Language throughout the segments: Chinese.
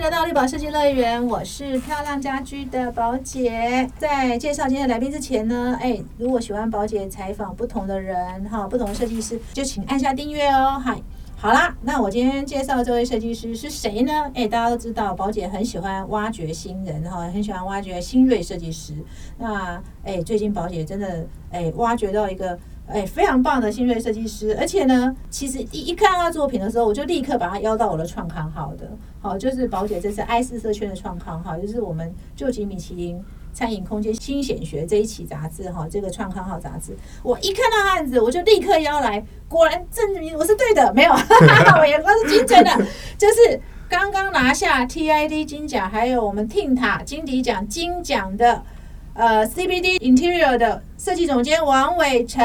迎来到绿宝设计乐园，我是漂亮家居的宝姐。在介绍今天的来宾之前呢，哎，如果喜欢宝姐采访不同的人哈，不同的设计师，就请按下订阅哦。嗨，好啦，那我今天介绍这位设计师是谁呢？哎，大家都知道，宝姐很喜欢挖掘新人哈，很喜欢挖掘新锐设计师。那哎，最近宝姐真的哎挖掘到一个。哎，非常棒的新锐设计师，而且呢，其实一一看到他作品的时候，我就立刻把他邀到我的创刊号的，好，就是宝姐这次爱思社圈的创刊号，就是我们旧吉米其林餐饮空间新显学这一期杂志哈，这个创刊号杂志，我一看到案子，我就立刻邀来，果然证明我是对的，没有，我眼光是精准的，就是刚刚拿下 TID 金奖，还有我们 Ting 塔金迪奖金奖的。呃，CBD Interior 的设计总监王伟成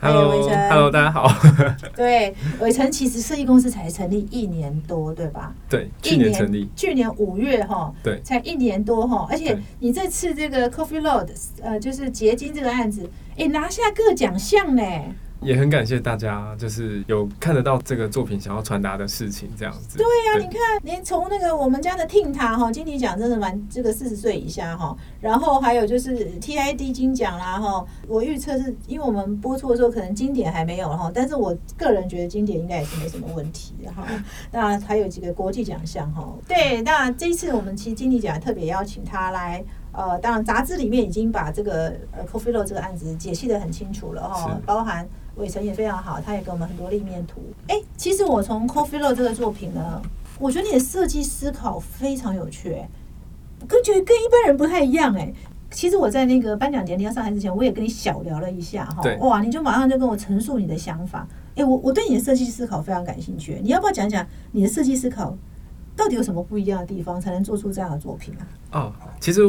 ，Hello，Hello，大家好。对，伟成其实设计公司才成立一年多，对吧？对，去年成立，去年五月哈，对，才一年多哈。而且你这次这个 Coffee Load，呃，就是结晶这个案子，哎，拿下各奖项呢。也很感谢大家，就是有看得到这个作品想要传达的事情，这样子。对呀，你看，连从那个我们家的 Ting 塔哈金迪奖真的蛮这个四十岁以下哈，然后还有就是 TID 金奖啦哈，我预测是因为我们播出的时候可能经典还没有哈，但是我个人觉得经典应该也是没什么问题哈。那还有几个国际奖项哈，对，那这一次我们其实金迪奖特别邀请他来，呃，当然杂志里面已经把这个呃 Coffee Road 这个案子解析的很清楚了哈，包含。伟成也非常好，他也给我们很多立面图。哎，其实我从 Coffee 这个作品呢，我觉得你的设计思考非常有趣，跟觉得跟一般人不太一样。哎，其实我在那个颁奖典礼要上台之前，我也跟你小聊了一下哈。哇，你就马上就跟我陈述你的想法。哎，我我对你的设计思考非常感兴趣。你要不要讲讲你的设计思考到底有什么不一样的地方，才能做出这样的作品啊？哦，其实。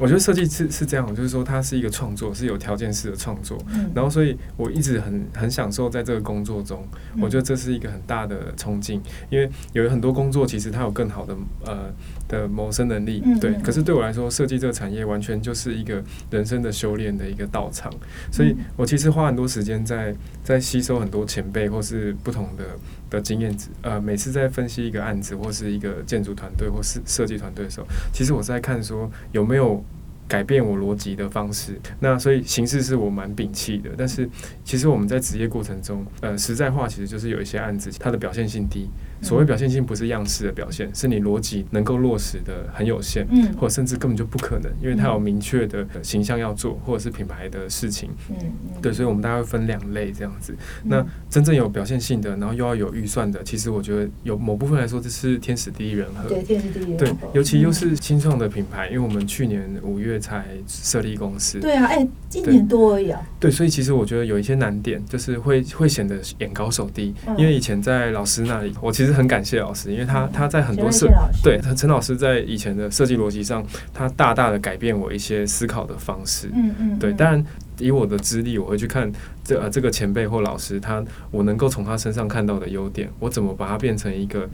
我觉得设计是是这样，就是说它是一个创作，是有条件式的创作。然后，所以我一直很很享受在这个工作中。我觉得这是一个很大的冲劲，因为有很多工作其实它有更好的呃的谋生能力，对。可是对我来说，设计这个产业完全就是一个人生的修炼的一个道场。所以我其实花很多时间在在吸收很多前辈或是不同的的经验值。呃，每次在分析一个案子或是一个建筑团队或是设计团队的时候，其实我在看说有没有。改变我逻辑的方式，那所以形式是我蛮摒弃的。但是其实我们在职业过程中，呃，实在话其实就是有一些案子，它的表现性低。所谓表现性不是样式的表现，是你逻辑能够落实的很有限，嗯，或者甚至根本就不可能，因为它有明确的形象要做，或者是品牌的事情，嗯对，所以我们大概会分两类这样子。那真正有表现性的，然后又要有预算的，其实我觉得有某部分来说，这是天时地利人和，对，天时地利人和，对，尤其又是新创的品牌，因为我们去年五月才设立公司，对啊，哎，一年多而已啊，对，所以其实我觉得有一些难点，就是会会显得眼高手低，因为以前在老师那里，我其实。很感谢老师，因为他他在很多设对他陈老师在以前的设计逻辑上，他大大的改变我一些思考的方式。嗯嗯，对，当然以我的资历，我会去看这呃这个前辈或老师，他我能够从他身上看到的优点，我怎么把它变成一个。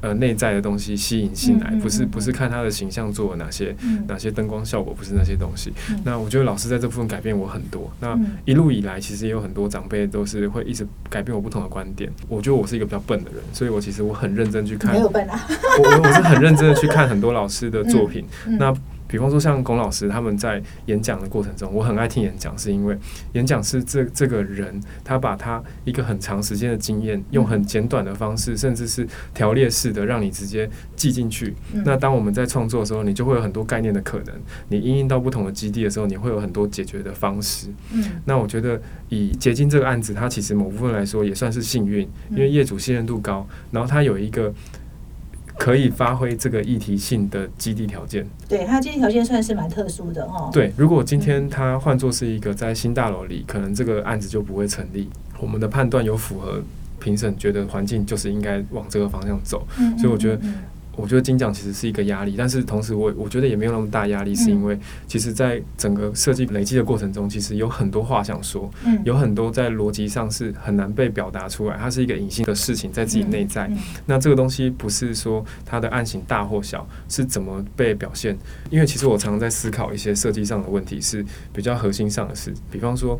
呃，内在的东西吸引进来，不是不是看他的形象做了哪些哪些灯光效果，不是那些东西。那我觉得老师在这部分改变我很多。那一路以来，其实也有很多长辈都是会一直改变我不同的观点。我觉得我是一个比较笨的人，所以我其实我很认真去看，没有笨啊，我我是很认真的去看很多老师的作品。那比方说，像龚老师他们在演讲的过程中，我很爱听演讲，是因为演讲是这这个人他把他一个很长时间的经验，用很简短的方式，甚至是条列式的，让你直接记进去。那当我们在创作的时候，你就会有很多概念的可能。你应用到不同的基地的时候，你会有很多解决的方式。嗯，那我觉得以结晶这个案子，它其实某部分来说也算是幸运，因为业主信任度高，然后它有一个。可以发挥这个议题性的基地条件，对它基地条件算是蛮特殊的哈。对，如果今天它换作是一个在新大楼里，可能这个案子就不会成立。我们的判断有符合评审觉得环境就是应该往这个方向走，所以我觉得。我觉得金奖其实是一个压力，但是同时我我觉得也没有那么大压力，是因为其实，在整个设计累积的过程中，其实有很多话想说，有很多在逻辑上是很难被表达出来，它是一个隐性的事情在自己内在。那这个东西不是说它的案型大或小，是怎么被表现？因为其实我常常在思考一些设计上的问题，是比较核心上的事，比方说。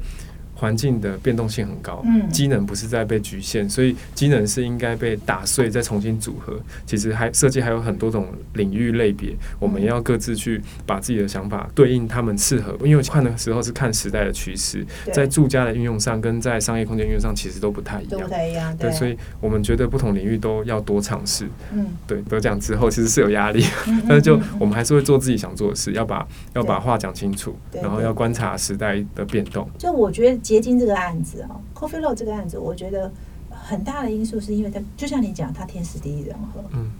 环境的变动性很高，嗯机能不是在被局限，所以机能是应该被打碎再重新组合。其实还设计还有很多种领域类别，我们也要各自去把自己的想法对应他们适合，因为看的时候是看时代的趋势，在住家的运用上跟在商业空间运用上其实都不太一样。太一样，对，所以我们觉得不同领域都要多尝试。嗯，对，得奖之后其实是有压力，嗯 但是就我们还是会做自己想做的事，要把要把话讲清楚，然后要观察时代的变动。就我觉得结晶这个案子啊，Coffee Road 这个案子，我觉得很大的因素是因为它，就像你讲，它天时地利人和。嗯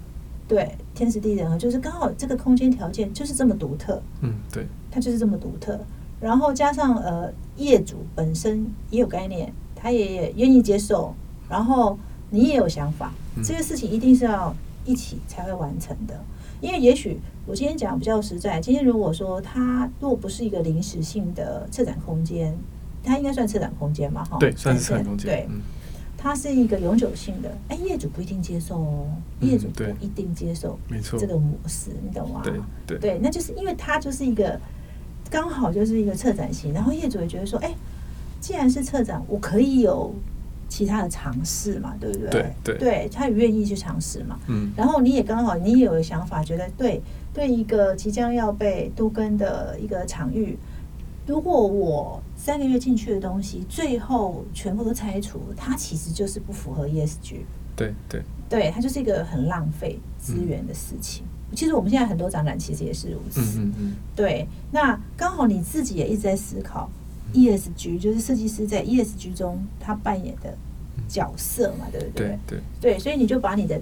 对，天时地利人和，就是刚好这个空间条件就是这么独特，嗯，对，它就是这么独特。然后加上呃，业主本身也有概念，他也愿意接受，然后你也有想法，嗯这个事情一定是要一起才会完成的。因为也许我今天讲比较实在，今天如果说它若不是一个临时性的策展空间，它应该算策展空间嘛？哈，对，算是策策展空间。对，嗯，它是一个永久性的，哎，业主不一定接受哦，嗯业主不一定接受没错这。个模式，你懂吗？对对对，那就是因为它就是一个刚好就是一个策展型，然后业主也觉得说，哎，既然是策展，我可以有其他的尝试嘛，对不对？对对他也愿意去尝试嘛。嗯然后你也刚好，你也有想法，觉得对对一个即将要被都更的一个场域，如果我三个月进去的东西，最后全部都拆除，它其实就是不符合 ESG。对对对，它就是一个很浪费资源的事情。其实我们现在很多展览其实也是如此。嗯嗯嗯，对，那刚好你自己也一直在思考 ESG，就是设计师在 ESG 中他扮演的角色嘛，对不对？对对对，所以你就把你的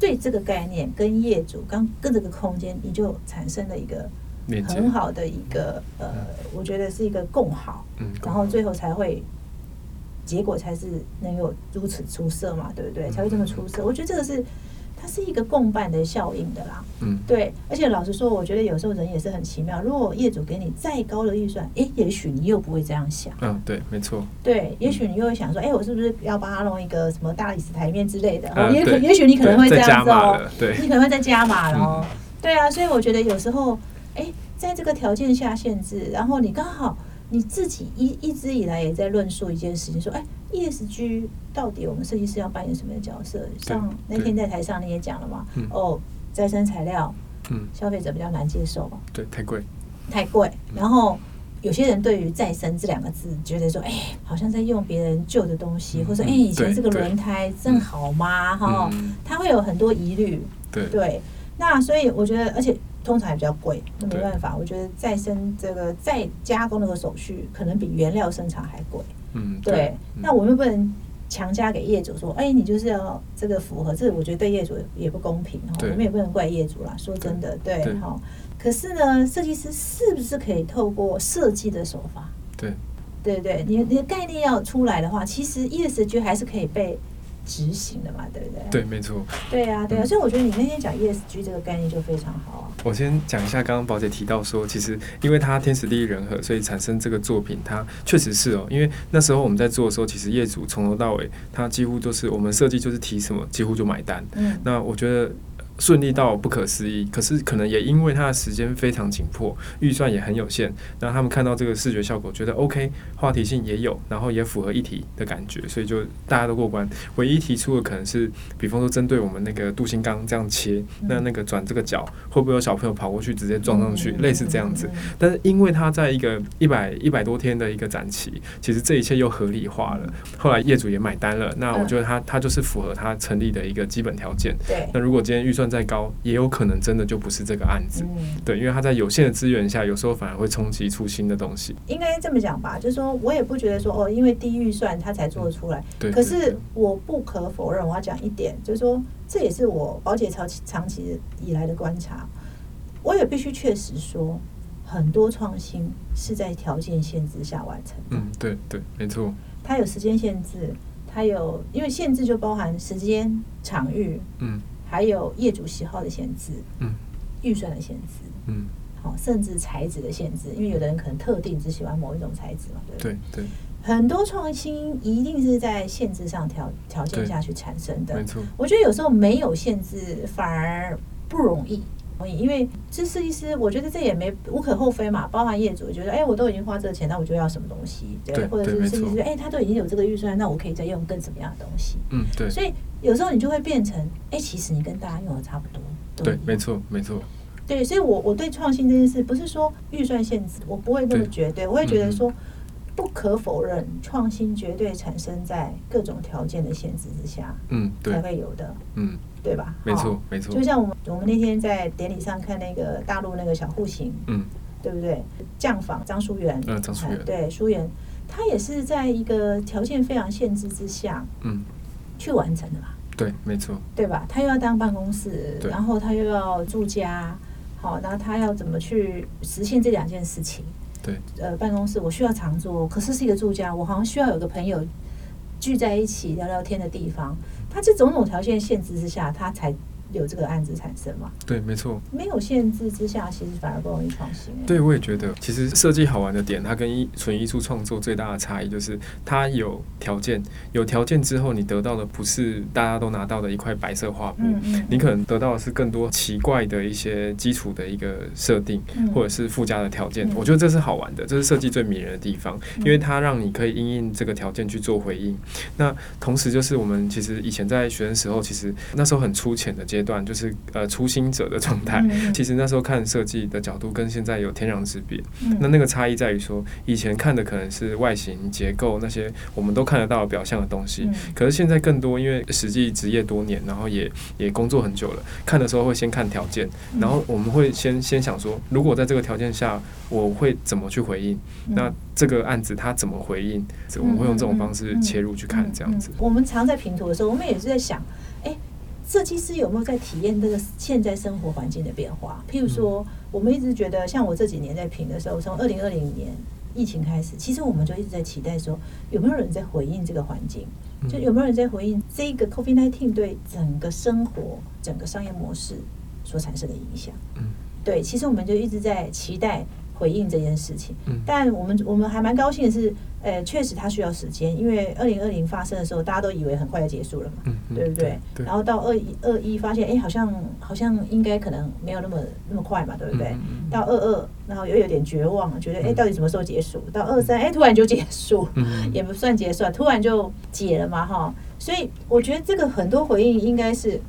对这个概念跟业主刚跟这个空间，你就产生了一个很好的一个呃，我觉得是一个共好，嗯，然后最后才会结果才是能有如此出色嘛，对不对？嗯才会这么出色。我觉得这个是它是一个共伴的效应的啦。嗯对，而且老实说，我觉得有时候人也是很奇妙。如果业主给你再高的预算，诶，也许你又不会这样想。嗯对，没错，对，也许你又会想说，诶，我是不是要帮他弄一个什么大理石台面之类的？也可，也许你可能会这样子哦，对你可能会再加码了哦。嗯对啊，所以我觉得有时候，诶，在这个条件下限制，然后你刚好你自己一一直以来也在论述一件事情，说，哎，ESG 到底我们设计师要扮演什么样的角色？像那天在台上你也讲了嘛，嗯哦，再生材料嗯消费者比较难接受嘛，对，太贵，太贵，然后。有些人对于“再生”这两个字，觉得说，哎、好像在用别人旧的东西，嗯或者说，哎、以前这个轮胎正好吗？哈、嗯他会有很多疑虑。对对，那所以我觉得，而且通常也比较贵，那没办法。我觉得再生这个再加工那个手续，可能比原料生产还贵。嗯对，嗯那我们不能强加给业主说，哎，你就是要这个符合，这个我觉得对业主也不公平哈。我们也不能怪业主啦，说真的，对对哈。可是呢，设计师是不是可以透过设计的手法，对对不对？你你的概念要出来的话，其实 ESG 还是可以被执行的嘛，对不对？对，没错。对啊，对啊，嗯所以我觉得你那天讲 ESG 这个概念就非常好啊。我先讲一下，刚刚宝姐提到说，其实因为它天时地利人和，所以产生这个作品，它确实是哦。因为那时候我们在做的时候，其实业主从头到尾，他几乎就是我们设计就是提什么，几乎就买单。嗯，那我觉得顺利到不可思议，可是可能也因为它的时间非常紧迫，预算也很有限，那他们看到这个视觉效果，觉得 OK，话题性也有，然后也符合议题的感觉，所以就大家都过关。唯一提出的可能是，比方说针对我们那个镀锌钢这样切，那那个转这个角会不会有小朋友跑过去直接撞上去，类似这样子。但是因为它在一个一百一百多天的一个展期，其实这一切又合理化了。后来业主也买单了，那我觉得它它就是符合它成立的一个基本条件。对，那如果今天预算再高，也有可能真的就不是这个案子。嗯，对，因为他在有限的资源下，有时候反而会冲击出新的东西。应该这么讲吧，就是说我也不觉得说哦，因为低预算他才做得出来。对，可对是我不可否认，我要讲一点，就是说这也是我宝姐长期长期以来的观察，我也必须确实说，很多创新是在条件限制下完成的。嗯，对对，没错，它有时间限制，它有因为限制就包含时间、场域，嗯还有业主喜好的限制，嗯预算的限制。嗯，好，甚至材质的限制，因为有的人可能特定只喜欢某一种材质嘛，对不对？对对，很多创新一定是在限制上条条件下去产生的没。错，我觉得有时候没有限制反而不容易，因为这设计师，我觉得这也没无可厚非嘛。包含业主觉得，哎，我都已经花这个钱，那我就要什么东西，对，或者是设计师，哎，他都已经有这个预算，那我可以再用更什么样的东西？嗯，对。所以有时候你就会变成，哎，其实你跟大家用的差不多。对，没错，没错。对，所以我我对创新这件事，不是说预算限制，我不会那么绝对，我会觉得说，不可否认，创新绝对产生在各种条件的限制之下，嗯，才会有的，嗯。对吧？没错，没错。就像我们我们那天在典礼上看那个大陆那个小户型，嗯，对不对？匠坊张淑媛，嗯，张淑媛，对，淑媛，她也是在一个条件非常限制之下，嗯，去完成的吧。对，没错。对吧？他又要当办公室，然后他又要住家，好，然后他要怎么去实现这两件事情？对，呃，办公室我需要常住，可是是一个住家，我好像需要有个朋友聚在一起聊聊天的地方。他这种种条件限制之下，他才。有这个案子产生嘛？对，没错。没有限制之下，其实反而不容易创新。对，我也觉得，其实设计好玩的点，它跟艺纯艺术创作最大的差异就是，它有条件，有条件之后，你得到的不是大家都拿到的一块白色画布，你可能得到的是更多奇怪的一些基础的一个设定，或者是附加的条件。我觉得这是好玩的，这是设计最迷人的地方，因为它让你可以因应这个条件去做回应。那同时，就是我们其实以前在学生时候，其实那时候很粗浅的阶。段就是呃初心者的状态，其实那时候看设计的角度跟现在有天壤之别。那那个差异在于说，以前看的可能是外形结构那些我们都看得到表象的东西，可是现在更多，因为实际职业多年，然后也也工作很久了，看的时候会先看条件，然后我们会先先想说，如果在这个条件下，我会怎么去回应？那这个案子他怎么回应？我们会用这种方式切入去看这样子。我们常在评图的时候，我们也是在想，哎。设计师有没有在体验这个现在生活环境的变化？譬如说，我们一直觉得，像我这几年在评的时候，从二零二零年疫情开始，其实我们就一直在期待说，有没有人在回应这个环境？就有没有人在回应这个 COVID nineteen 对整个生活、整个商业模式所产生的影响？嗯，对，其实我们就一直在期待回应这件事情。嗯，但我们我们还蛮高兴的是。呃，确实它需要时间，因为二零二零发生的时候，大家都以为很快就结束了嘛，对不对？然后到二一二一发现，哎，好像好像应该可能没有那么那么快嘛，对不对？到二二，然后又有点绝望，觉得哎，到底什么时候结束？到二三，哎，突然就结束，也不算结束，突然就解了嘛，哈。所以我觉得这个很多回应应该是。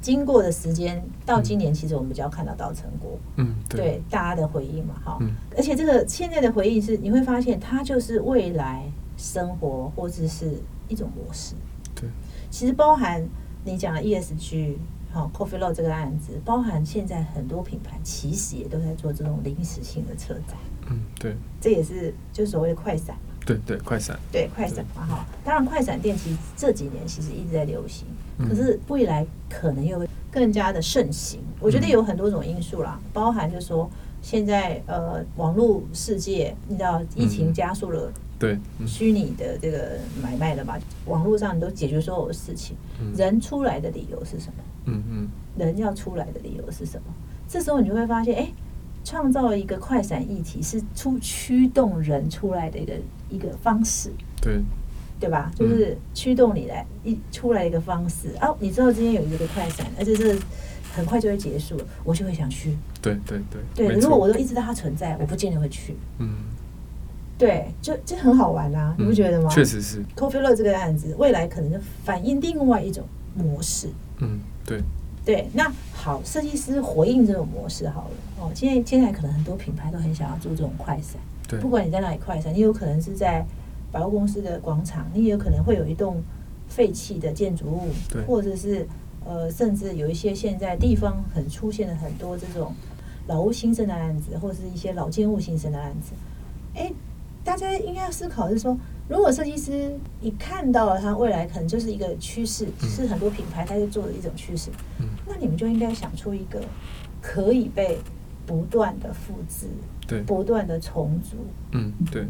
经过的时间到今年，其实我们就要看得到成果。嗯，对，大家的回应嘛，哈。嗯。而且这个现在的回应是，你会发现它就是未来生活或者是一种模式。对。其实包含你讲的 ESG，好，Coffee Low 这个案子，包含现在很多品牌其实也都在做这种临时性的车展。嗯，对。这也是就是所谓的快闪。对对，快闪。对快闪嘛，哈。当然，快闪店其实这几年其实一直在流行。可是未来可能又会更加的盛行，我觉得有很多种因素啦，包含就是说现在呃网络世界，你知道疫情加速了对虚拟的这个买卖了嘛，网络上你都解决所有的事情，人出来的理由是什么？嗯嗯，人要出来的理由是什么？这时候你就会发现，哎，创造一个快闪议题是出驱动人出来的一个一个方式。对。对吧？就是驱动你来一出来一个方式哦，你知道今天有一个快闪，而且是很快就会结束，我就会想去。对对对。对，如果我都一直到它存在，我不见得会去。嗯。对，就这很好玩啊，你不觉得吗？确实是。Coffee 乐这个案子，未来可能就反映另外一种模式。嗯，对。对，那好，设计师回应这种模式好了。哦，现在现在可能很多品牌都很想要做这种快闪。对。不管你在哪里快闪，你有可能是在。百货公司的广场，你也有可能会有一栋废弃的建筑物，或者是呃，甚至有一些现在地方很出现了很多这种老屋新生的案子，或者是一些老建物新生的案子。哎，大家应该要思考是说，如果设计师你看到了它未来可能就是一个趋势，是很多品牌在做的一种趋势，那你们就应该想出一个可以被不断的复制，对，不断的重组，嗯，对。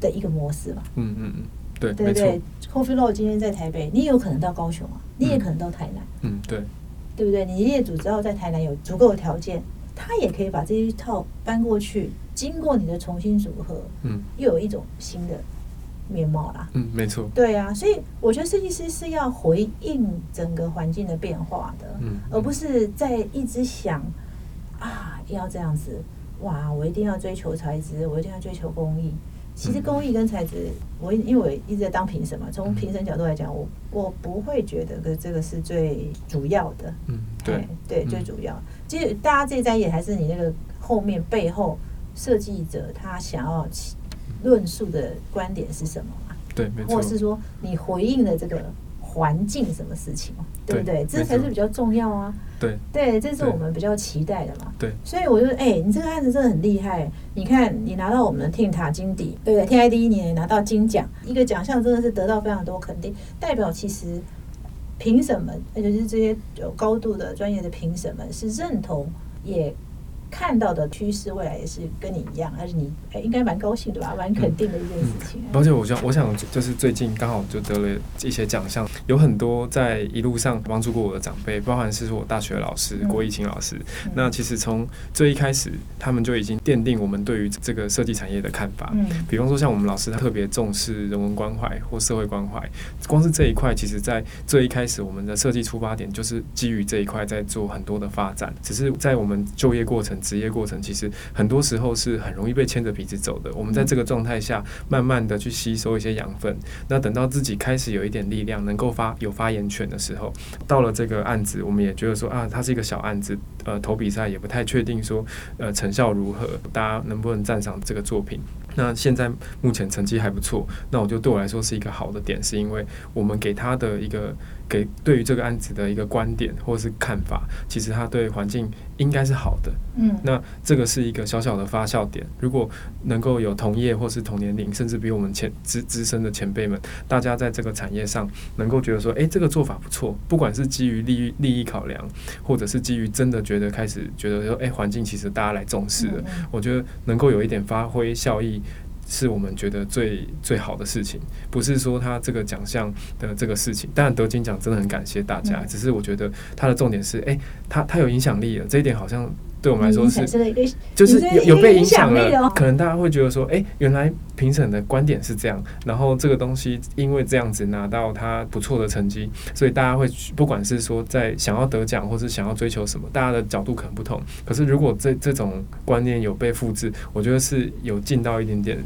的一个模式嘛，嗯嗯嗯，对，对对 Coffee Low 今天在台北，你也有可能到高雄啊，你也可能到台南，嗯，对，对不对？你业主只要在台南有足够的条件，他也可以把这一套搬过去，经过你的重新组合，嗯，又有一种新的面貌啦。嗯，没错。对啊，所以我觉得设计师是要回应整个环境的变化的，嗯。而不是在一直想啊要这样子，哇，我一定要追求材质，我一定要追求工艺。其实嗯工艺跟材质，我因为我一直在当评审嘛，从评审角度来讲，我我不会觉得这这个是最主要的，嗯，对哎，对，嗯最主要。其实大家最在意的还是你那个后面背后设计者他想要起论述的观点是什么嘛？对，没错或者。是说你回应的这个环境什么事情，对不对？这才是比较重要啊。对，对，这是我们比较期待的嘛。对，所以我就哎、你这个案子真的很厉害。你看，你拿到我们的 Team 塔金底，对不对？TID 一年拿到金奖，一个奖项真的是得到非常多肯定，代表其实评审们，而且是这些有高度的专业的评审们是认同也。看到的趋势，未来也是跟你一样，而且你哎、应该蛮高兴的吧，蛮肯定的一件事情、啊。而且我想，我想就是最近刚好就得了一些奖项，有很多在一路上帮助过我的长辈，包含是我大学老师嗯郭义清老师。嗯那其实从最一开始，他们就已经奠定我们对于这个设计产业的看法。嗯比方说，像我们老师他特别重视人文关怀或社会关怀，光是这一块，其实在最一开始，我们的设计出发点就是基于这一块在做很多的发展。只是在我们就业过程、职业过程，其实很多时候是很容易被牵着鼻子走的。我们在这个状态下，慢慢的去吸收一些养分。那等到自己开始有一点力量，能够发有发言权的时候，到了这个案子，我们也觉得说啊，它是一个小案子，呃，投比赛也不太确定说呃成效如何，大家能不能赞赏这个作品。那现在目前成绩还不错，那我就对我来说是一个好的点，是因为我们给他的一个给对于这个案子的一个观点或是看法，其实他对环境应该是好的。嗯那这个是一个小小的发酵点，如果能够有同业或是同年龄，甚至比我们前资资深的前辈们，大家在这个产业上能够觉得说，诶，这个做法不错，不管是基于利益利益考量，或者是基于真的觉得开始觉得说，诶，环境其实大家来重视了，嗯嗯我觉得能够有一点发挥效益。是我们觉得最最好的事情，不是说他这个奖项的这个事情。当然得金奖真的很感谢大家，嗯只是我觉得他的重点是，诶，他他有影响力了，这一点好像对我们来说是就是有有被影响了可能大家会觉得说，哎、原来评审的观点是这样，然后这个东西因为这样子拿到他不错的成绩，所以大家会去不管是说在想要得奖，或是想要追求什么，大家的角度可能不同。可是如果这这种观念有被复制，我觉得是有尽到一点点。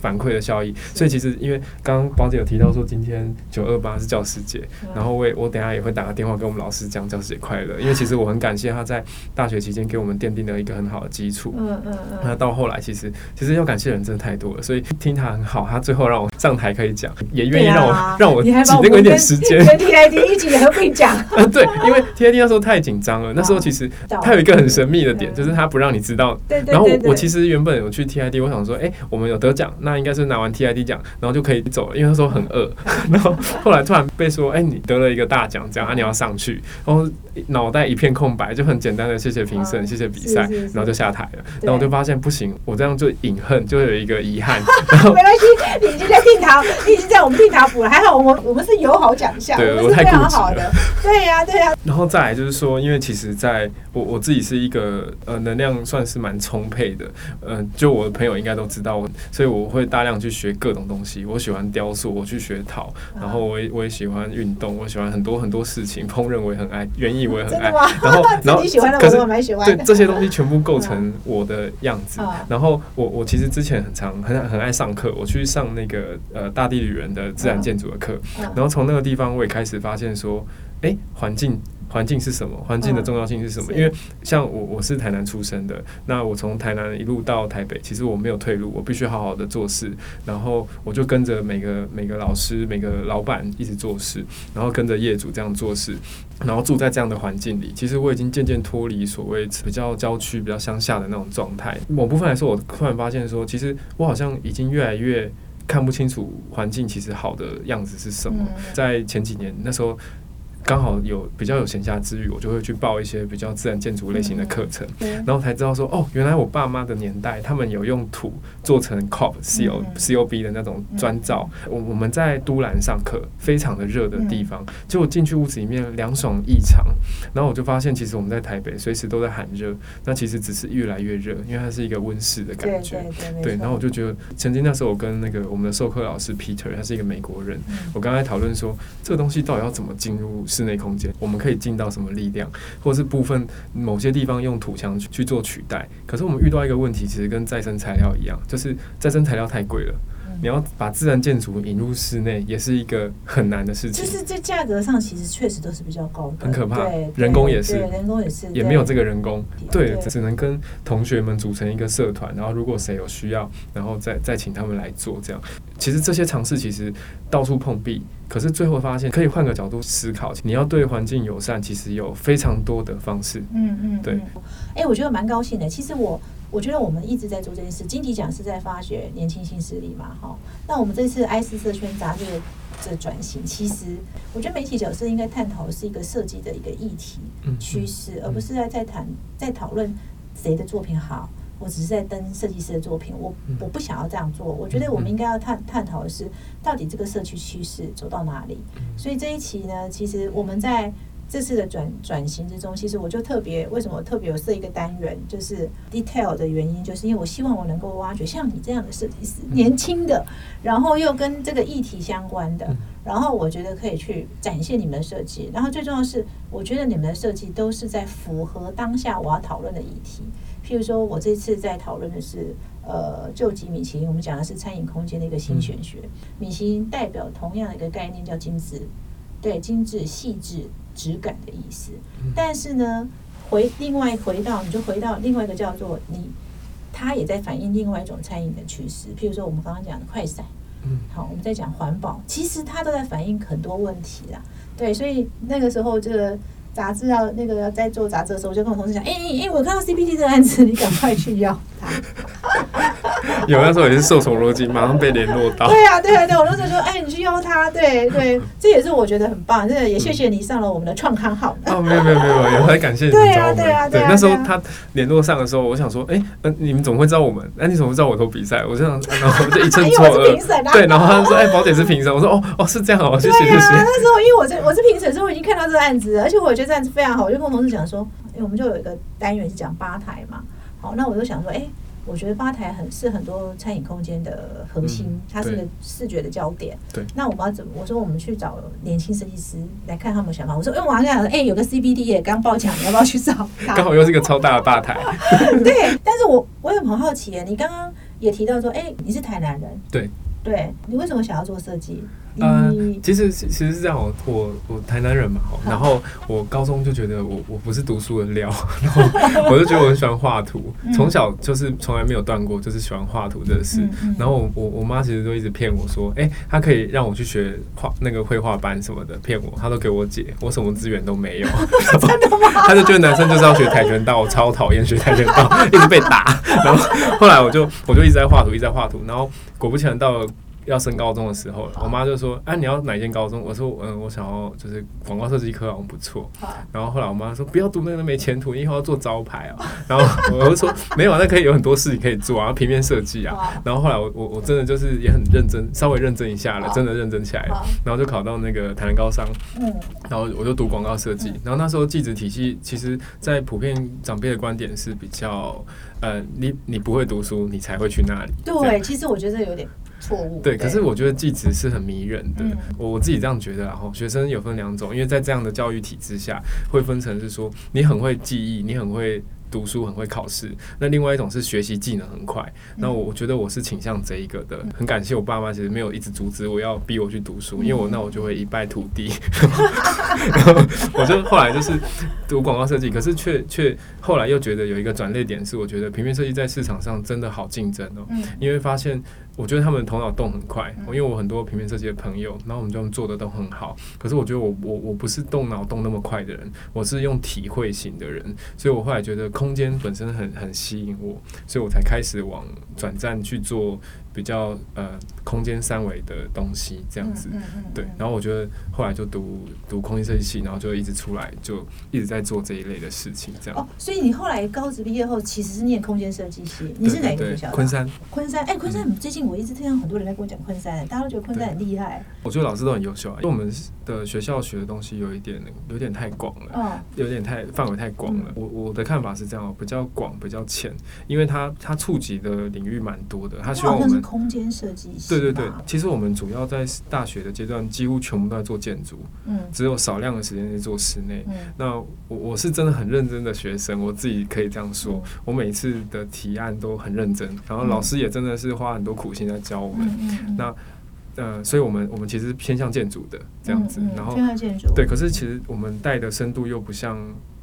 反馈的效益，所以其实因为刚刚宝姐有提到说今天九二八是教师节，然后我也我等下也会打个电话跟我们老师讲教师节快乐，因为其实我很感谢他在大学期间给我们奠定了一个很好的基础。嗯嗯那嗯，到后来，其实其实要感谢的人真的太多了，所以听他很好，他最后让我上台可以讲，也愿意让我、啊让我挤那个一点时间。跟 TID 一起合并讲，嗯，对，因为 TID 那时候太紧张了，那时候其实他有一个很神秘的点，嗯。就是他不让你知道。对对然后对对，我我其实原本有去 TID，我想说，哎、我们有得奖，那应该是拿完 TID 奖，然后就可以走了，因为那时候很饿。然后后来突然被说，哎、你得了一个大奖，这样啊，你要上去，然后脑袋一片空白，就很简单的谢谢评审，嗯谢谢比赛然后就下台了。然后我就发现不行，我这样就隐恨，就有一个遗憾。没关系，你已经在定堂，你已经在我们定塔补了，还好我们我们是友好奖项，对我们是非我太常好的，对呀对呀，然后再来就是说，因为其实在我我自己是一个呃能量算是蛮充沛的，呃，就我的朋友应该都知道我，所以我会大量去学各种东西。我喜欢雕塑，我去学陶，然后我也我也喜欢运动，我喜欢很多很多事情，烹饪我也很爱，园艺我也很爱？然后 然后自己喜欢的可是蛮喜欢，对这些东西全部构成我的样子。嗯然后我我其实之前很常很很爱上课，我去上那个呃大地旅人的自然建筑的课，嗯然后从那个地方我也开始发现说，诶，环境。环境是什么？环境的重要性是什么？嗯因为像我我是台南出生的，那我从台南一路到台北，其实我没有退路，我必须好好的做事，然后我就跟着每个每个老师、每个老板一直做事，然后跟着业主这样做事，然后住在这样的环境里，其实我已经渐渐脱离所谓比较郊区、比较乡下的那种状态。某部分来说，我突然发现说，其实我好像已经越来越看不清楚环境其实好的样子是什么。嗯在前几年那时候。刚好有比较有闲暇之余，我就会去报一些比较自然建筑类型的课程，对然后才知道说，哦，原来我爸妈的年代，他们有用土做成 COP、CO、嗯 COB 的那种砖造。我我们在都兰上课，非常的热的地方，嗯结果进去屋子里面凉爽异常。然后我就发现，其实我们在台北随时都在喊热，那其实只是越来越热，因为它是一个温室的感觉。对对，没对，然后我就觉得，曾经那时候我跟那个我们的授课老师 Peter，他是一个美国人，嗯我刚才讨论说，这个东西到底要怎么进入室内空间？我们可以进到什么力量，或是部分某些地方用土墙去去做取代。可是我们遇到一个问题，其实跟再生材料一样，就是再生材料太贵了。嗯你要把自然建筑引入室内，也是一个很难的事情，就是在价格上其实确实都是比较高的，很可怕对，人工也是对人工也是，也没有这个，人工。对，对只能跟同学们组成一个社团，然后如果谁有需要，然后再再请他们来做这样。其实这些尝试其实到处碰壁，可是最后发现可以换个角度思考，你要对环境友善，其实有非常多的方式。嗯嗯，对嗯。哎，我觉得蛮高兴的。其实我我觉得我们一直在做这件事。金迪奖是在发掘年轻新势力嘛，哈。那我们这次 I 四社圈杂志的转型，其实我觉得媒体角色应该探讨的是一个设计的一个议题嗯，趋势，而不是在在谈在讨论谁的作品好。我只是在登设计师的作品，我嗯我不想要这样做。我觉得我们应该要探探讨的是，到底这个社区趋势走到哪里。所以这一期呢，其实我们在这次的转转型之中，其实我就特别为什么我特别有设一个单元，就是 detail 的原因，就是因为我希望我能够挖掘像你这样的设计师，年轻的，然后又跟这个议题相关的嗯，然后我觉得可以去展现你们的设计，然后最重要的是，我觉得你们的设计都是在符合当下我要讨论的议题。譬如说，我这次在讨论的是，呃，救急米其林，我们讲的是餐饮空间的一个新玄学。米其林代表同样的一个概念，叫精致，对，精致、细致、质感的意思。但是呢，回另外回到，你就回到另外一个叫做你，它也在反映另外一种餐饮的趋势。譬如说，我们刚刚讲的快闪，嗯好，我们在讲环保，其实它都在反映很多问题啦。对，所以那个时候这个杂志要那个在做杂志的时候，我就跟我同事讲，哎、哎、哎，我看到 CPT 这个案子，你赶快去要它。有那时候也是受宠若惊，马上被联络到。对啊，对啊，对，我那时候说，哎，你去邀他，对对，这也是我觉得很棒，真的也谢谢你上了我们的创刊号。哦，没有没有没有，也很感谢你们对啊找我们。对啊对啊那时候他联络上的时候，我想说，哎、呃，你们怎么会知道我们？哎、你怎么会知道我投比赛？我这样，然后我就一阵 错是评。审啊。对，然后他说，哎、宝姐是评审。我说，哦哦，是这样哦，谢谢谢谢。那时候因为我是我是评审，所以我已经看到这个案子，而且我觉得这案子非常好，我就跟我同事讲说，哎，我们就有一个单元是讲吧台嘛，好，那我就想说，哎。我觉得吧台很是很多餐饮空间的核心，嗯它是个视觉的焦点。对，那我们要怎么？我说我们去找年轻设计师来看他们的想法。我说，哎，我好像哎，有个 CBD 也刚报奖，你要不要去找？刚好又是一个超大的吧台。对，但是我我也很好奇耶，你刚刚也提到说，哎、你是台南人，对，对你为什么想要做设计？呃，其实其实是这样，我我我台南人嘛，好然后我高中就觉得我我不是读书的料，然后我就觉得我很喜欢画图，嗯从小就是从来没有断过，就是喜欢画图这个事。嗯嗯然后我我我妈其实都一直骗我说，哎、她可以让我去学画那个绘画班什么的，骗我，她都给我姐，我什么资源都没有。真的吗？她就觉得男生就是要学跆拳道，我超讨厌学跆拳道，一直被打。然后后来我就我就一直在画图，一直在画图，然后果不其然到了。要升高中的时候了，我妈就说：“啊，你要哪一间高中？”我说：“嗯，我想要就是广告设计科好像不错。”好然后后来我妈说：“不要读那个没前途，你以后要做招牌啊。”然后我就说：“没有啊，那可以有很多事情可以做啊，平面设计啊。”然后后来我我我真的就是也很认真，稍微认真一下了，真的认真起来了。然后就考到那个台南高商，嗯然后我就读广告设计。然后那时候记者体系，其实在普遍长辈的观点是比较，呃，你你不会读书，你才会去那里。对，其实我觉得有点错误。对，可是我觉得技职是很迷人的，嗯我我自己这样觉得。然后学生有分两种，因为在这样的教育体制下，会分成是说你很会记忆，你很会。读书很会考试，那另外一种是学习技能很快。那我我觉得我是倾向这一个的，很感谢我爸妈，其实没有一直阻止我要逼我去读书，因为我那我就会一败涂地。然后我就后来就是读广告设计，可是却却后来又觉得有一个转捩点是，我觉得平面设计在市场上真的好竞争哦。嗯因为发现，我觉得他们头脑动很快，嗯因为我很多平面设计的朋友，然后我们就做的都很好。可是我觉得我我我不是动脑动那么快的人，我是用体会型的人，所以我后来觉得空间本身很很吸引我，所以我才开始往转战去做比较呃空间三维的东西这样子。嗯嗯对，然后我觉得后来就读读空间设计系，然后就一直出来，就一直在做这一类的事情，这样。哦，所以你后来高职毕业后其实是念空间设计系，你是哪个学校？昆山，昆山，哎，昆山，嗯最近我一直听到很多人在跟我讲昆山，大家都觉得昆山很厉害。我觉得老师都很优秀啊，因为我们的学校学的东西有一点有点太广了。哦，有点太范围太广了，嗯我我的看法是这样，比较广比较浅，因为它它触及的领域蛮多的，他希望好像是空间设计系。对对对，其实我们主要在大学的阶段几乎全部都在做建筑，嗯。只有少量的时间在做室内。嗯。那我我是真的很认真的学生，我自己可以这样说，嗯。我每次的提案都很认真，然后老师也真的是花很多苦心在教我们。那呃，所以我们我们其实偏向建筑的这样子，然后偏向建筑，对，可是其实我们带的深度又不像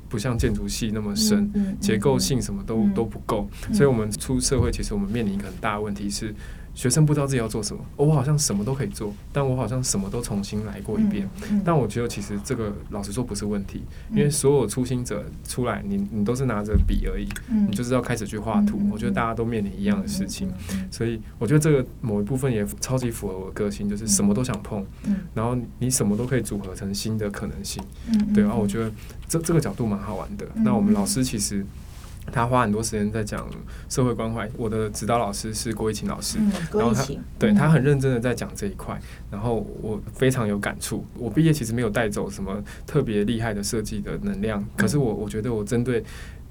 不像建筑系那么深，结构性什么都、嗯。都不够，嗯。所以我们出社会，其实我们面临一个很大的问题是，学生不知道自己要做什么。哦我好像什么都可以做，但我好像什么都重新来过一遍。，嗯但我觉得其实这个老实说不是问题，因为嗯所有初心者出来，你你都是拿着笔而已，嗯你就是要开始去画图。我觉得大家都面临一样的事情，，嗯所以我觉得这个某一部分也超级符合我的个性，就是什么都想碰，嗯然后你什么都可以组合成新的可能性。嗯对，然后我觉得这这个角度蛮好玩的。嗯那我们老师其实他花很多时间在讲社会关怀。我的指导老师是郭一琴老师，嗯，然后他，对嗯他很认真的在讲这一块，然后我非常有感触。我毕业其实没有带走什么特别厉害的设计的能量，可是我我觉得我针对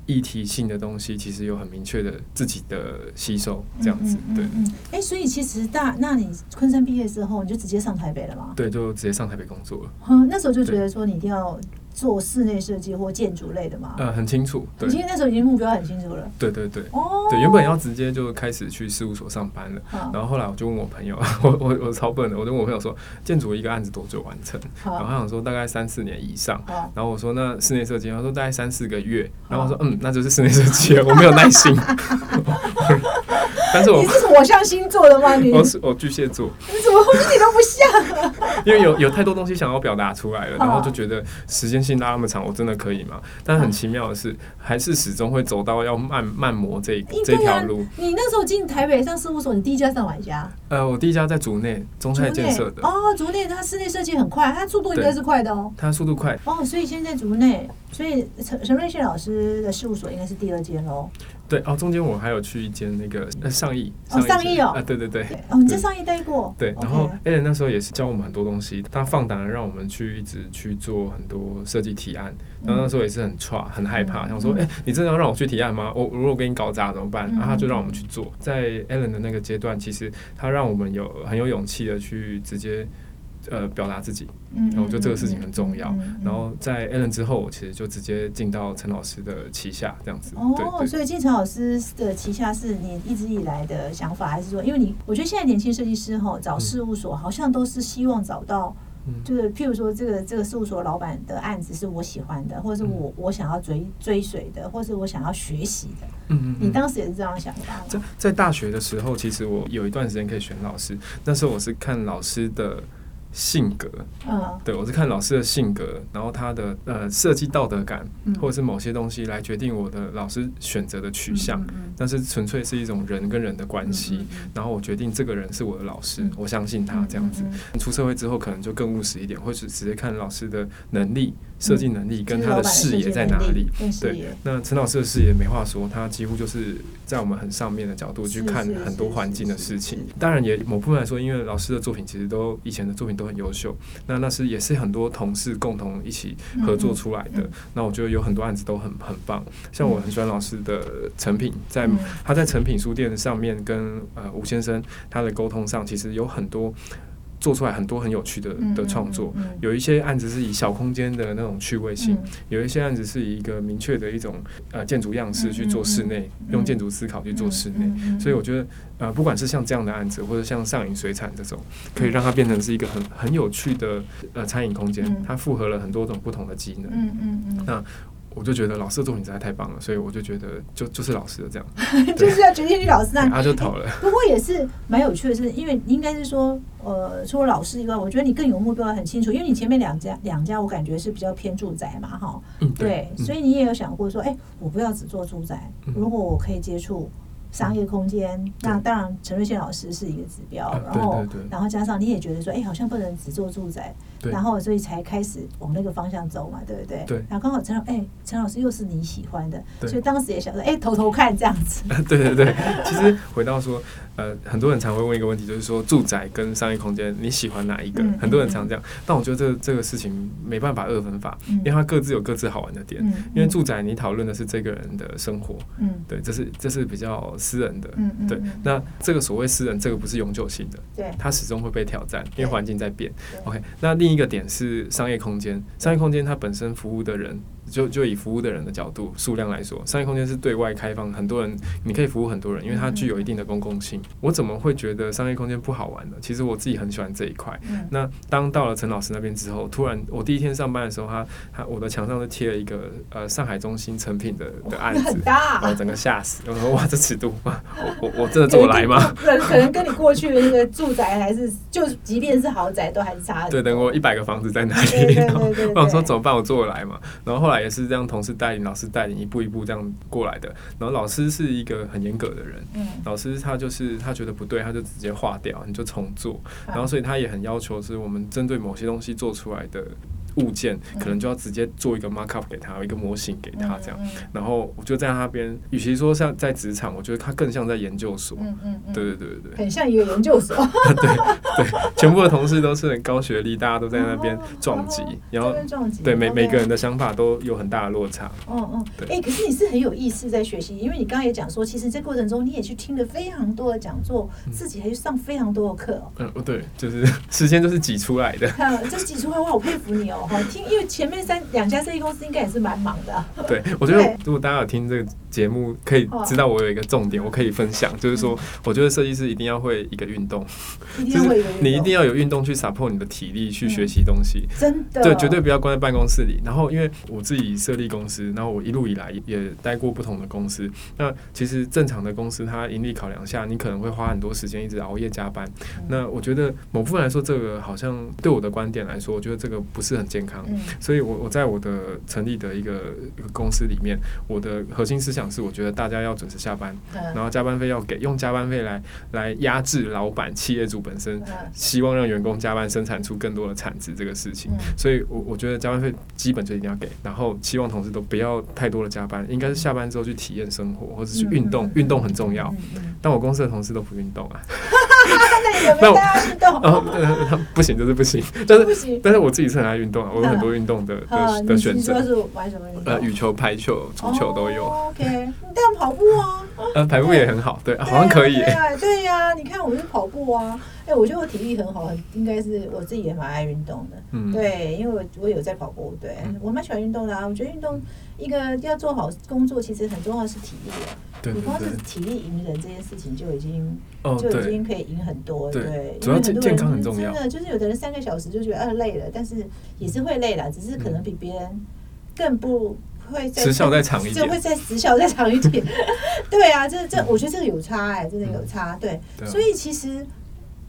议题性的东西，其实有很明确的自己的吸收，这样子，对嗯，嗯，哎，所以其实大，那你昆山毕业之后，你就直接上台北了吗？对，就直接上台北工作了。哼，那时候就觉得说你一定要做室内设计或建筑类的吗。呃，很清楚，对你，今天那时候已经目标很清楚了。对对对。哦，对，原本要直接就开始去事务所上班了，好然后后来我就问我朋友，我我我超笨的，我就问我朋友说，建筑一个案子多久完成？然后他想说大概三四年以上。好，然后我说那室内设计，他说大概三四个月。然后我说嗯，那就是室内设计了，我没有耐心。但是我你是火象星座的吗？你我是我巨蟹座，你怎么一点都不像？因为有有太多东西想要表达出来了，然后哦就觉得时间性拉那么长，我真的可以吗？但很奇妙的是，还是始终会走到要慢慢磨这一这条路。你那时候进台北上事务所，你第一家上哪一家？呃，我第一家在竹内中泰建设的，哦，竹内它室内设计很快，它速度应该是快的哦。它速度快，哦，所以现在竹内，所以陈陈瑞宪老师的事务所应该是第二间喽。对哦，中间我还有去一间那个呃上亿，哦上亿哦啊，对对对。对，哦，你在上亿待过。对然后 l n 那时候也是教我们很多东西，他放胆的让我们去一直去做很多设计提案，然后那时候也是很差很害怕，嗯想说，哎、你真的要让我去提案吗？我我如果给你搞砸怎么办？嗯然后他就让我们去做。在 Allen 的那个阶段，其实他让我们有很有勇气的去直接呃表达自己，嗯，然后我觉得这个事情很重要然后在 Allen 之后，我其实就直接进到陈老师的旗下这样子。哦，所以进陈老师的旗下是你一直以来的想法，还是说，因为你我觉得现在年轻设计师哈找事务所好像都是希望找到，嗯就是譬如说这个这个事务所老板的案子是我喜欢的，或者是我我想要追追随的，或是我想要学习的。嗯嗯你当时也是这样想法在吗？在大学的时候，其实我有一段时间可以选老师，那时候我是看老师的性格，嗯。对我是看老师的性格，然后他的呃设计道德感，嗯。或者是某些东西来决定我的老师选择的取向。但是纯粹是一种人跟人的关系，然后我决定这个人是我的老师，嗯我相信他这样子。出社会之后，可能就更务实一点，或是直接看老师的能力、设计能力跟他的视野在哪里。对那陈老师的视野没话说，他几乎就是在我们很上面的角度去看很多环境的事情。当然也某部分来说，因为老师的作品其实都以前的作品都很优秀，那那是也是很多同事共同一起合作出来的。那我觉得有很多案子都很很棒，像我很喜欢老师的成品，在嗯他在成品书店上面跟呃吴先生他的沟通上，其实有很多做出来很多很有趣的嗯的创作。有一些案子是以小空间的那种趣味性，嗯有一些案子是以一个明确的一种呃建筑样式去做室内，用建筑思考去做室内。所以我觉得，呃，不管是像这样的案子，或者像上影水产这种，可以让它变成是一个很很有趣的呃餐饮空间嗯，它复合了很多种不同的技能。嗯嗯嗯那我就觉得老师的作品实在太棒了，所以我就觉得就就是老师的这样，嗯，就是要决定你老师啊。他就投了。不过也是蛮有趣的是，因为应该是说，呃，除了老师以外，我觉得你更有目标很清楚。因为你前面两家两家，我感觉是比较偏住宅嘛，哈，嗯，对，嗯所以你也有想过说，哎、我不要只做住宅，嗯如果我可以接触商业空间，那当然陈瑞宪老师是一个指标，然后然后加上你也觉得说，哎，好像不能只做住宅，然后所以才开始往那个方向走嘛，对不对？对。然后刚好陈老哎陈老师又是你喜欢的，所以当时也想说，哎，偷偷看这样子。对对对，其实回到说，呃，很多人常会问一个问题，就是说住宅跟商业空间你喜欢哪一个？很多人常这样，但我觉得这这个事情没办法二分法，因为它各自有各自好玩的点。因为住宅你讨论的是这个人的生活，嗯，对，这是这是比较私人的，嗯嗯，对。那这个所谓私人，这个不是永久性的，对，它始终会被挑战，因为环境在变。OK，那另另一个点是商业空间，商业空间它本身服务的人。就就以服务的人的角度数量来说，商业空间是对外开放，很多人你可以服务很多人，因为它具有一定的公共性。我怎么会觉得商业空间不好玩呢？其实我自己很喜欢这一块。那当到了陈老师那边之后，突然我第一天上班的时候，他他我的墙上就贴了一个呃上海中心成品的的案子，然后整个吓死，我说哇这尺度，我我我真的做来吗？可能跟你过去的那个住宅还是就即便是豪宅都还是差。对，等我一百个房子在哪里？我想说怎么办？我做得来嘛？然后后来。也是这样，同事带领，老师带领，一步一步这样过来的。然后老师是一个很严格的人，嗯，老师他就是他觉得不对，他就直接划掉，你就重做。然后所以他也很要求，是我们针对某些东西做出来的。物件可能就要直接做一个 markup 给他，一个模型给他这样，然后我就在那边，与其说像在职场，我觉得他更像在研究所。嗯嗯嗯，对对对对对，很像一个研究所。对对，全部的同事都是很高学历，大家都在那边撞击，然后对每每个人的想法都有很大的落差。嗯嗯，对。哎，可是你是很有意思在学习，因为你刚刚也讲说，其实这过程中你也去听了非常多的讲座，自己还去上非常多的课。嗯，对，就是 时间都是挤出来的。这挤出来，我好佩服你哦，哈，听，因为前。面三两家设计公司应该也是蛮忙的。对，我觉得如果大家有听这个节目，可以知道我有一个重点，我可以分享，就是说，我觉得设计师一定要会一个运动，就是你一定要有运动去 support 你的体力去学习东西。真的，对，绝对不要关在办公室里。然后，因为我自己设立公司，然后我一路以来也待过不同的公司。那其实正常的公司，它盈利考量下，你可能会花很多时间一直熬夜加班。那我觉得某部分来说，这个好像对我的观点来说，我觉得这个不是很健康。所以。所以，我我在我的成立的一个一个公司里面，我的核心思想是，我觉得大家要准时下班，然后加班费要给，用加班费来来压制老板、企业主本身，希望让员工加班生产出更多的产值这个事情。所以，我我觉得加班费基本就一定要给，然后希望同事都不要太多的加班，应该是下班之后去体验生活或者去运动，运动很重要。但我公司的同事都不运动啊。那 有没有大家运动？哦，不行，就是不行。但是，但是我自己是很爱运动啊，我有很多运动的的的选择。是玩什么运动？呃，羽球、排球、足球都有。OK，你带跑步啊？呃，跑步也很好，对，好像可以。对呀，你看我是跑步啊。哎，我觉得我体力很好，应该是我自己也蛮爱运动的。嗯，对，因为我我有在跑步，对我蛮喜欢运动的啊。我觉得运动一个要做好工作，其实很重要是体力啊。对，你光是体力赢人这件事情就已经就已经可以赢很多。对，主要健健康很重要。真的，就是有的人三个小时就觉得啊累了，但是也是会累了，只是可能比别人更不会时效再长一点，就会在时效再长一点。对啊，这这我觉得这个有差哎，真的有差。对，所以其实。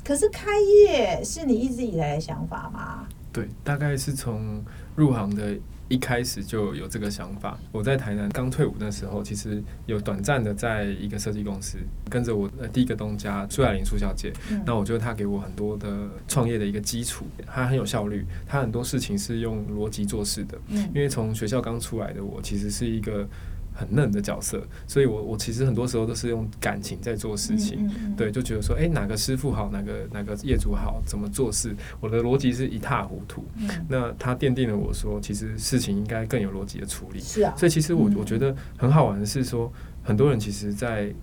可是开业是你一直以来的想法吗？对，大概是从入行的一开始就有这个想法。我在台南刚退伍的时候，其实有短暂的在一个设计公司跟着我第一个东家苏雅玲苏小姐。那我觉得她给我很多的创业的一个基础，她很有效率，她很多事情是用逻辑做事的。嗯，因为从学校刚出来的我，其实是一个。很嫩的角色，所以我我其实很多时候都是用感情在做事情，对，就觉得说，哎，哪个师傅好，哪个哪个业主好，怎么做事，我的逻辑是一塌糊涂。那他奠定了我说，其实事情应该更有逻辑的处理。是啊，所以其实我我觉得很好玩的是说，很多人其实，在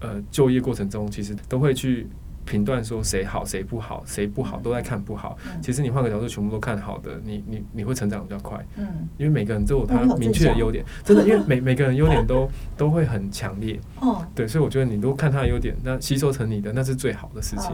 呃就业过程中，其实都会去。评断说谁好谁不好，谁不好都在看不好。其实你换个角度，全部都看好的，你你你会成长比较快。嗯，因为每个人都有他明确的优点，真的，因为每每个人优点都都会很强烈。哦，对，所以我觉得你都看他的优点，那吸收成你的，那是最好的事情。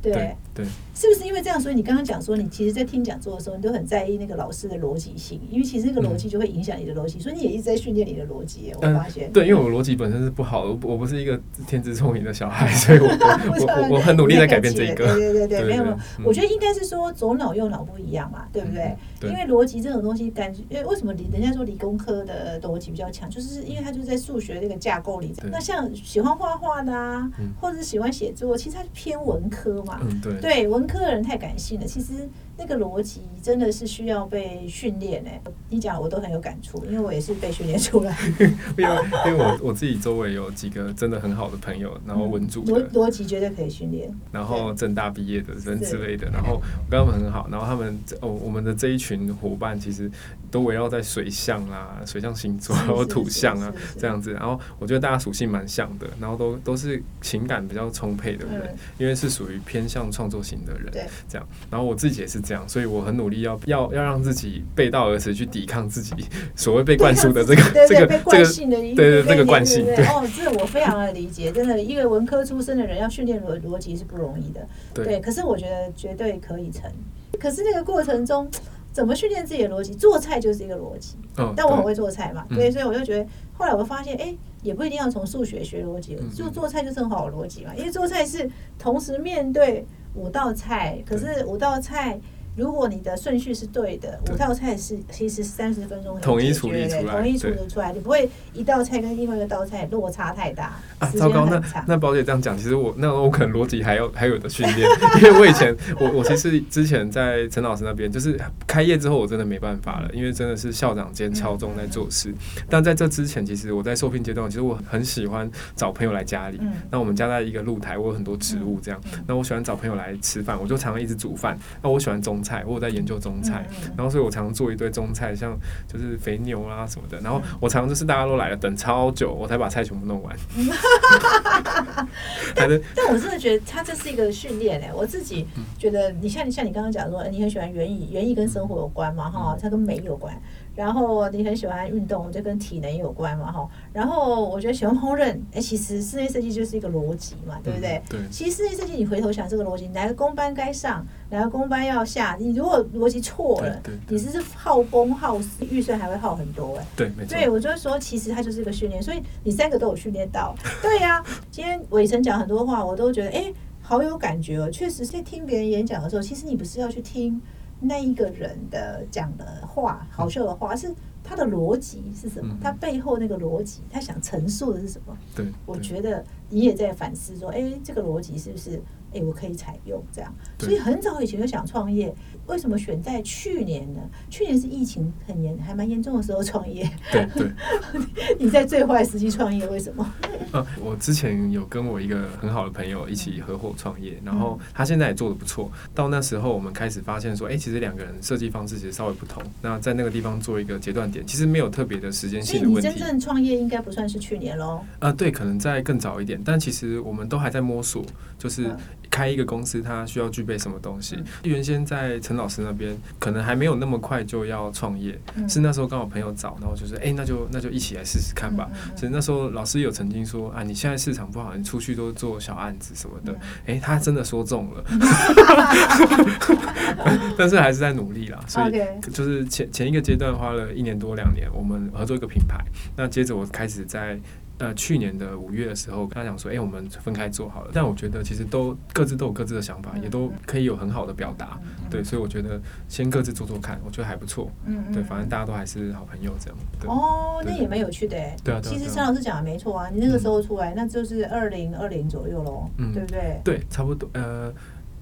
对对，是不是因为这样，所以你刚刚讲说，你其实，在听讲座的时候，你都很在意那个老师的逻辑性，因为其实那个逻辑就会影响你的逻辑，所以你也一直在训练你的逻辑。我发现，对，因为我逻辑本身是不好的，我我不是一个天资聪明的小孩，所以我我我 我很努力在改变这个。对对对对，没有没有，我觉得应该是说左脑右脑不一样嘛，对不对？因为逻辑这种东西，感觉，因为为什么理人家说理工科的逻辑比较强，就是因为他就是在数学那个架构里。那像喜欢画画的啊，或者是喜欢写作，其实他是偏文科嘛。嗯，对。对，文科的人太感性了，其实。那个逻辑真的是需要被训练诶，你讲我都很有感触，因为我也是被训练出来。因为因为我我自己周围有几个真的很好的朋友，然后文组逻逻辑绝对可以训练，然后正大毕业的人之类的，然后我跟他们很好，然后他们哦我们的这一群伙伴其实都围绕在水象啊、水象星座，然后土象啊这样子，然后我觉得大家属性蛮像的，然后都都是情感比较充沛的人，因为是属于偏向创作型的人，对，这样，然后我自己也是。这样，所以我很努力，要要要让自己背道而驰，去抵抗自己所谓被灌输的这个这个这个性的对对这个惯性。哦，这我非常的理解，真的，一个文科出身的人要训练逻逻辑是不容易的。对，可是我觉得绝对可以成。可是那个过程中，怎么训练自己的逻辑？做菜就是一个逻辑。嗯。但我很会做菜嘛，对，所以我就觉得，后来我发现，哎，也不一定要从数学学逻辑，就做菜就是很好的逻辑嘛。因为做菜是同时面对五道菜，可是五道菜。如果你的顺序是对的，五道菜是其实三十分钟统一处理出来，统一处理出来，你不会一道菜跟另外一个道菜落差太大。啊，糟糕！那那宝姐这样讲，其实我那我可能逻辑还要还有的训练，因为我以前我我其实之前在陈老师那边，就是开业之后我真的没办法了，因为真的是校长兼敲钟在做事。但在这之前，其实我在受聘阶段，其实我很喜欢找朋友来家里。那我们家在一个露台，我有很多植物这样。那我喜欢找朋友来吃饭，我就常常一直煮饭。那我喜欢中菜，我有在研究中菜，然后所以我常常做一堆中菜，像就是肥牛啊什么的。然后我常常就是大家都来了，等超久，我才把菜全部弄完。但但我真的觉得他这是一个训练哎，我自己觉得你像你像你刚刚讲说，你很喜欢园艺，园艺跟生活有关嘛哈，它跟美有关。然后你很喜欢运动，就跟体能有关嘛，哈。然后我觉得喜欢烹饪，哎，其实室内设计就是一个逻辑嘛，对不对？对。其实室内设计，你回头想这个逻辑，哪个工班该上，哪个工班要下，你如果逻辑错了，你是是耗工耗时，预算还会耗很多哎。对，没错。对，我就说，其实它就是一个训练，所以你三个都有训练到。对呀，今天伟成讲很多话，我都觉得哎，好有感觉哦。确实，在听别人演讲的时候，其实你不是要去听。那一个人的讲的话，好笑的话，是他的逻辑是什么？他背后那个逻辑，他想陈述的是什么？对，我觉得你也在反思说，哎，这个逻辑是不是？哎，我可以采用这样，所以很早以前就想创业。为什么选在去年呢？去年是疫情很严、还蛮严重的时候创业。对对，你在最坏时期创业，为什么？呃，我之前有跟我一个很好的朋友一起合伙创业，然后他现在也做的不错。到那时候，我们开始发现说，哎，其实两个人设计方式其实稍微不同。那在那个地方做一个阶段点，其实没有特别的时间性的问题。你真正创业应该不算是去年喽？啊，对，可能在更早一点，但其实我们都还在摸索，就是。开一个公司，他需要具备什么东西？原先在陈老师那边，可能还没有那么快就要创业，是那时候刚好朋友找，然后就是，哎，那就那就一起来试试看吧。所以那时候老师有曾经说，啊，你现在市场不好，你出去都做小案子什么的。哎，他真的说中了，但是还是在努力啦。所以就是前前一个阶段花了一年多两年，我们合作一个品牌。那接着我开始在。呃，去年的五月的时候，跟他讲说，哎，我们分开做好了。但我觉得其实都各自都有各自的想法，也都可以有很好的表达，对，所以我觉得先各自做做看，我觉得还不错。嗯对，反正大家都还是好朋友这样。哦，那也蛮有趣的哎。对啊。其实陈老师讲的没错啊，你那个时候出来，那就是二零二零左右喽，对不对？对，差不多。呃。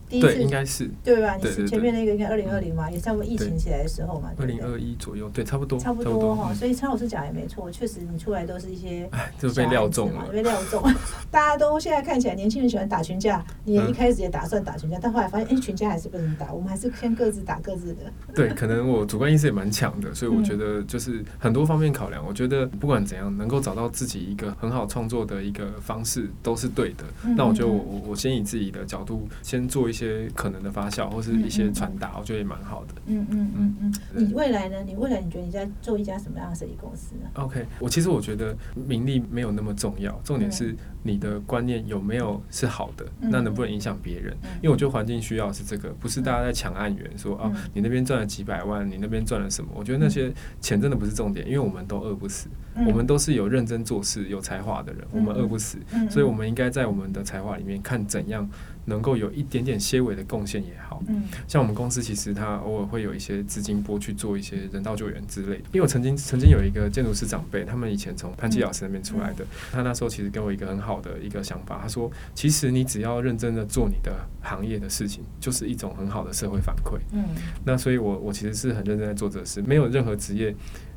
对，应该是对吧？你是前面那个应该二零二零嘛，也差不多疫情起来的时候嘛。二零二一左右，对，差不多。差不多哈，所以陈老师讲也没错，确实你出来都是一些就被料中了，被料中。大家都现在看起来年轻人喜欢打群架，你也一开始也打算打群架，但后来发现，哎，群架还是不能打，我们还是先各自打各自的。对，可能我主观意识也蛮强的，所以我觉得就是很多方面考量，我觉得不管怎样，能够找到自己一个很好创作的一个方式都是对的。那我就我我先以自己的角度先做一些。些可能的发酵或是一些传达，我觉得也蛮好的。嗯嗯嗯嗯。你未来呢？你未来你觉得你在做一家什么样的设计公司呢？OK，我其实我觉得名利没有那么重要，重点是你的观念有没有是好的，那能不能影响别人？因为我觉得环境需要是这个，不是大家在抢案源，说哦，你那边赚了几百万，你那边赚了什么？我觉得那些钱真的不是重点，因为我们都饿不死，我们都是有认真做事、有才华的人，我们饿不死，所以我们应该在我们的才华里面看怎样。能够有一点点些微的贡献也好，嗯，像我们公司其实它偶尔会有一些资金拨去做一些人道救援之类的。因为我曾经曾经有一个建筑师长辈，他们以前从潘基老师那边出来的，他那时候其实给我一个很好的一个想法，他说，其实你只要认真的做你的行业的事情，就是一种很好的社会反馈。嗯，那所以我我其实是很认真在做这事，没有任何职业。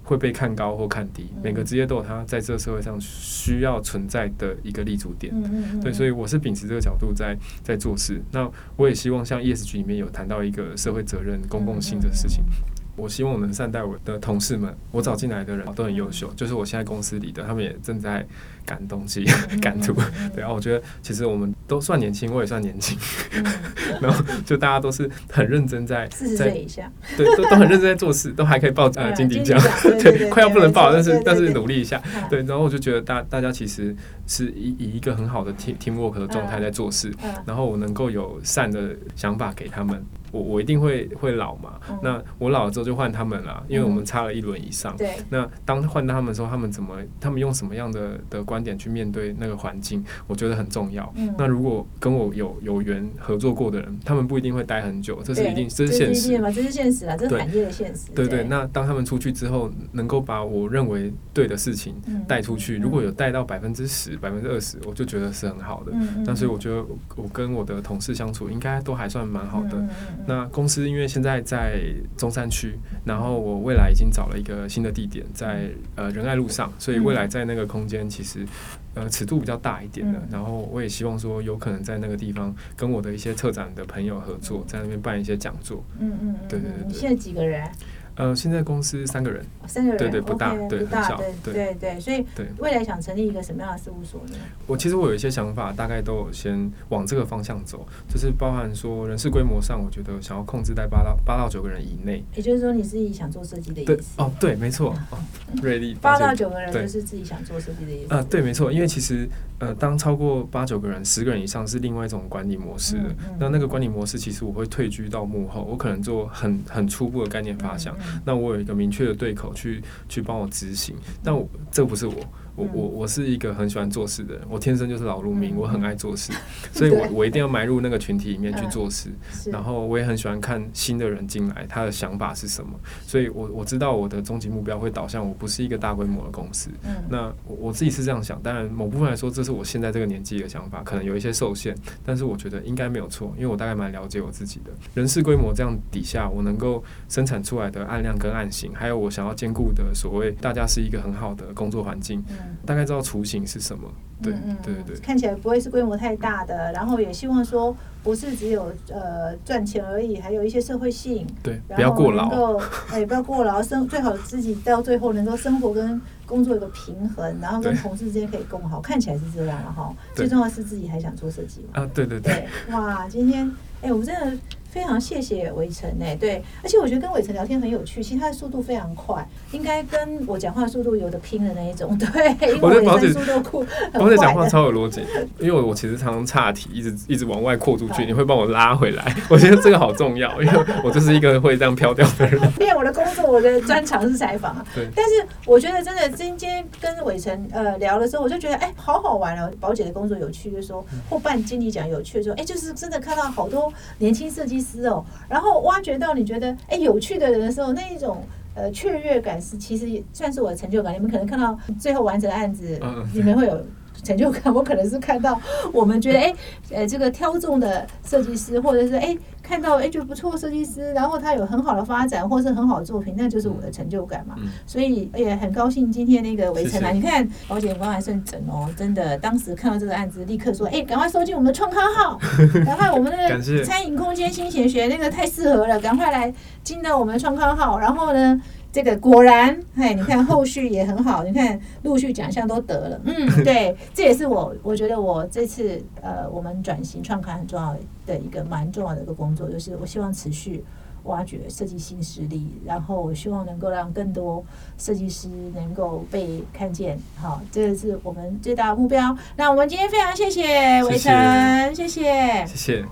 会被看高或看低，每个职业都有它在这个社会上需要存在的一个立足点。对，所以我是秉持这个角度在在做事。那我也希望像 ESG 里面有谈到一个社会责任、公共性的事情。我希望我能善待我的同事们，我找进来的人都很优秀，就是我现在公司里的，他们也正在赶东西、感图。对啊，我觉得其实我们都算年轻，我也算年轻，然后就大家都是很认真在四十岁以下，对，都都很认真在做事，都还可以报呃金鼎奖，对，快要不能报，但是但是努力一下，对，然后我就觉得大大家其实是以以一个很好的 team team work 的状态在做事，然后我能够有善的想法给他们。我我一定会会老嘛，那我老了之后就换他们了，因为我们差了一轮以上。对。那当换到他们的时候，他们怎么，他们用什么样的的观点去面对那个环境，我觉得很重要。嗯。那如果跟我有有缘合作过的人，他们不一定会待很久，这是一定，这是现实嘛？这是现实啊，这是产业的现实。对对。那当他们出去之后，能够把我认为对的事情带出去，如果有带到百分之十、百分之二十，我就觉得是很好的。嗯那所以我觉得我跟我的同事相处应该都还算蛮好的。嗯那公司因为现在在中山区，然后我未来已经找了一个新的地点，在呃仁爱路上，所以未来在那个空间其实呃尺度比较大一点的。然后我也希望说有可能在那个地方跟我的一些策展的朋友合作，在那边办一些讲座。嗯嗯嗯，对对对。现在几个人？呃，现在公司三个人，三个人，对对，不大，对，很小，对对对，所以对未来想成立一个什么样的事务所呢？我其实我有一些想法，大概都有先往这个方向走，就是包含说人事规模上，我觉得想要控制在八到八到九个人以内。也就是说，你自己想做设计的意思？哦，对，没错，瑞丽，八到九个人就是自己想做设计的意思。啊，对，没错，因为其实呃，当超过八九个人、十个人以上是另外一种管理模式的。那那个管理模式，其实我会退居到幕后，我可能做很很初步的概念发想。那我有一个明。明确的对口去去帮我执行，但我这不是我。我我我是一个很喜欢做事的人，我天生就是劳碌命，我很爱做事，所以我我一定要埋入那个群体里面去做事。然后我也很喜欢看新的人进来，他的想法是什么。所以我我知道我的终极目标会导向我不是一个大规模的公司。那我我自己是这样想，当然某部分来说，这是我现在这个年纪的想法，可能有一些受限，但是我觉得应该没有错，因为我大概蛮了解我自己的。人事规模这样底下，我能够生产出来的案量跟案型，还有我想要兼顾的所谓大家是一个很好的工作环境。大概知道雏形是什么，对对对，看起来不会是规模太大的，然后也希望说不是只有呃赚钱而已，还有一些社会性，对，不要过劳，哎，不要过劳，生最好自己到最后能够生活跟工作有个平衡，然后跟同事之间可以共好，看起来是这样了哈。最重要是自己还想做设计嘛，啊，对对对，哇，今天哎，我们真的。非常谢谢伟成诶，对，而且我觉得跟伟成聊天很有趣，其实他的速度非常快，应该跟我讲话速度有的拼的那一种，对。我觉得宝姐速度酷，宝姐讲话超有逻辑，因为我其实常常岔题，一直一直往外扩出去，你会帮我拉回来，我觉得这个好重要，因为我就是一个会这样飘掉的人。因为我的工作，我的专长是采访，对。但是我觉得真的今天跟伟成呃聊的时候，我就觉得哎，好好玩哦。宝姐的工作有趣，就说或办经理讲有趣，说哎，就是真的看到好多年轻设计师哦，然后。挖掘到你觉得哎有趣的人的时候，那一种呃雀跃感是其实也算是我的成就感。你们可能看到最后完成的案子，你们会有。成就感，我可能是看到我们觉得哎，呃，这个挑中的设计师，或者是哎看到哎就不错设计师，然后他有很好的发展，或是很好的作品，那就是我的成就感嘛。所以也很高兴今天那个围城啊，你看保险官还算整哦，真的，当时看到这个案子，立刻说哎，赶快收进我们的创刊号，赶快我们那个餐饮空间新鲜学那个太适合了，赶快来进到我们的创刊号，然后呢。这个果然，嘿，你看后续也很好，你看陆续奖项都得了，嗯，对，这也是我我觉得我这次呃，我们转型创刊很重要的一个蛮重要的一个工作，就是我希望持续挖掘设计新势力，然后我希望能够让更多设计师能够被看见，好，这个是我们最大的目标。那我们今天非常谢谢伟成，谢谢，谢谢。